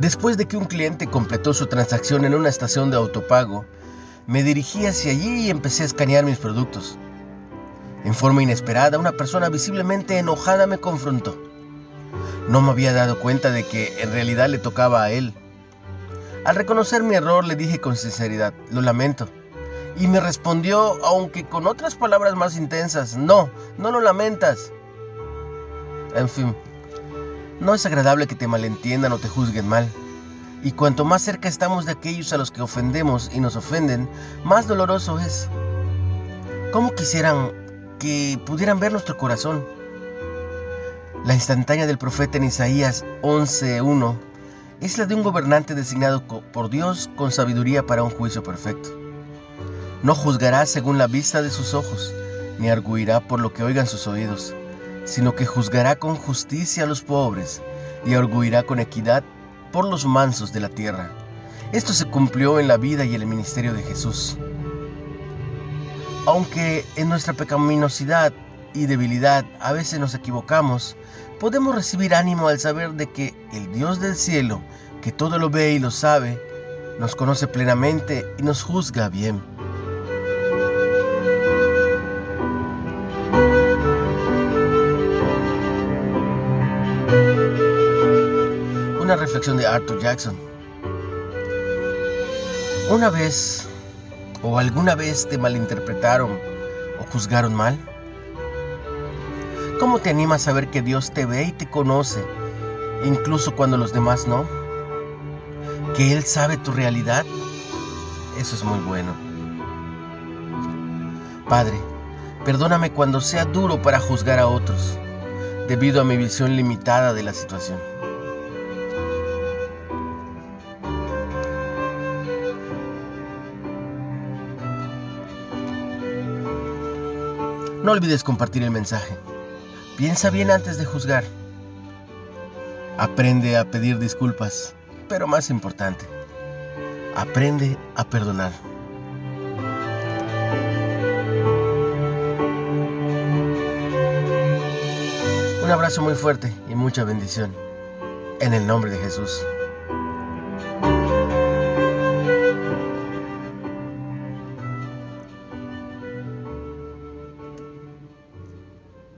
Después de que un cliente completó su transacción en una estación de autopago, me dirigí hacia allí y empecé a escanear mis productos. En forma inesperada, una persona visiblemente enojada me confrontó. No me había dado cuenta de que en realidad le tocaba a él. Al reconocer mi error le dije con sinceridad, lo lamento. Y me respondió, aunque con otras palabras más intensas, no, no lo lamentas. En fin, no es agradable que te malentiendan o te juzguen mal. Y cuanto más cerca estamos de aquellos a los que ofendemos y nos ofenden, más doloroso es. ¿Cómo quisieran que pudieran ver nuestro corazón? La instantánea del profeta en Isaías 11.1 es la de un gobernante designado por Dios con sabiduría para un juicio perfecto. No juzgará según la vista de sus ojos, ni arguirá por lo que oigan sus oídos sino que juzgará con justicia a los pobres y arguirá con equidad por los mansos de la tierra. Esto se cumplió en la vida y el ministerio de Jesús. Aunque en nuestra pecaminosidad y debilidad a veces nos equivocamos, podemos recibir ánimo al saber de que el Dios del cielo, que todo lo ve y lo sabe, nos conoce plenamente y nos juzga bien. Una reflexión de Arthur Jackson. ¿Una vez o alguna vez te malinterpretaron o juzgaron mal? ¿Cómo te animas a saber que Dios te ve y te conoce, incluso cuando los demás no? ¿Que Él sabe tu realidad? Eso es muy bueno. Padre, perdóname cuando sea duro para juzgar a otros, debido a mi visión limitada de la situación. No olvides compartir el mensaje. Piensa bien antes de juzgar. Aprende a pedir disculpas, pero más importante, aprende a perdonar. Un abrazo muy fuerte y mucha bendición. En el nombre de Jesús.